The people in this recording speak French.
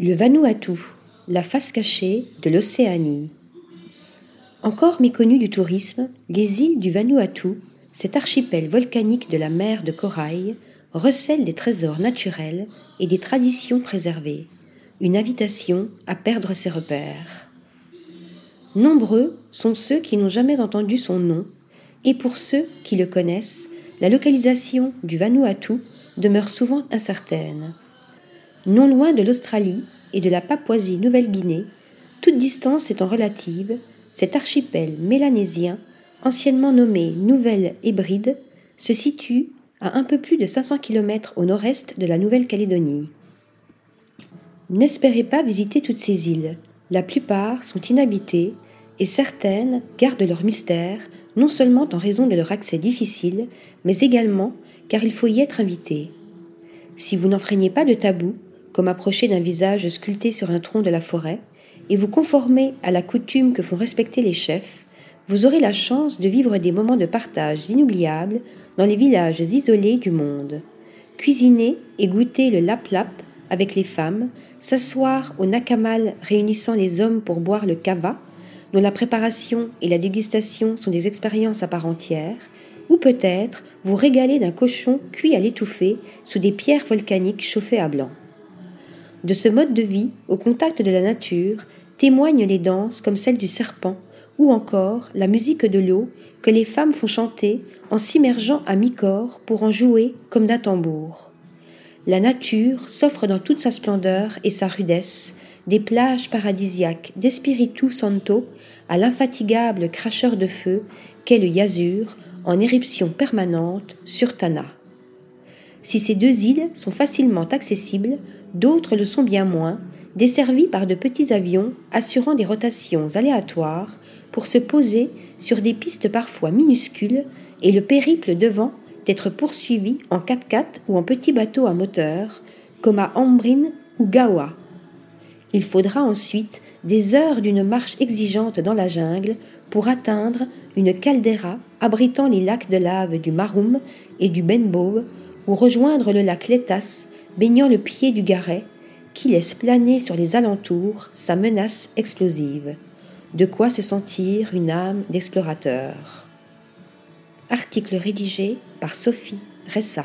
Le Vanuatu, la face cachée de l'Océanie. Encore méconnu du tourisme, les îles du Vanuatu, cet archipel volcanique de la mer de corail, recèlent des trésors naturels et des traditions préservées, une invitation à perdre ses repères. Nombreux sont ceux qui n'ont jamais entendu son nom, et pour ceux qui le connaissent, la localisation du Vanuatu demeure souvent incertaine. Non loin de l'Australie et de la Papouasie-Nouvelle-Guinée, toute distance étant relative, cet archipel mélanésien, anciennement nommé Nouvelle Hébride, se situe à un peu plus de 500 km au nord-est de la Nouvelle-Calédonie. N'espérez pas visiter toutes ces îles. La plupart sont inhabitées et certaines gardent leur mystère non seulement en raison de leur accès difficile, mais également car il faut y être invité. Si vous n'enfreignez pas de tabou, comme approcher d'un visage sculpté sur un tronc de la forêt, et vous conformez à la coutume que font respecter les chefs, vous aurez la chance de vivre des moments de partage inoubliables dans les villages isolés du monde. Cuisiner et goûter le lap-lap avec les femmes, s'asseoir au nakamal réunissant les hommes pour boire le kava, dont la préparation et la dégustation sont des expériences à part entière, ou peut-être vous régaler d'un cochon cuit à l'étouffée sous des pierres volcaniques chauffées à blanc. De ce mode de vie, au contact de la nature, témoignent les danses comme celle du serpent, ou encore la musique de l'eau que les femmes font chanter en s'immergeant à mi-corps pour en jouer comme d'un tambour. La nature s'offre dans toute sa splendeur et sa rudesse, des plages paradisiaques d'Espiritu Santo à l'infatigable cracheur de feu qu'est le Yazur en éruption permanente sur Tana. Si ces deux îles sont facilement accessibles, d'autres le sont bien moins, desservies par de petits avions assurant des rotations aléatoires pour se poser sur des pistes parfois minuscules et le périple devant d'être poursuivi en 4x4 ou en petit bateau à moteur, comme à Ambrin ou Gawa. Il faudra ensuite des heures d'une marche exigeante dans la jungle pour atteindre une caldeira abritant les lacs de lave du Maroum et du Benbow ou rejoindre le lac Letas baignant le pied du Garet qui laisse planer sur les alentours sa menace explosive. De quoi se sentir une âme d'explorateur. Article rédigé par Sophie Ressa.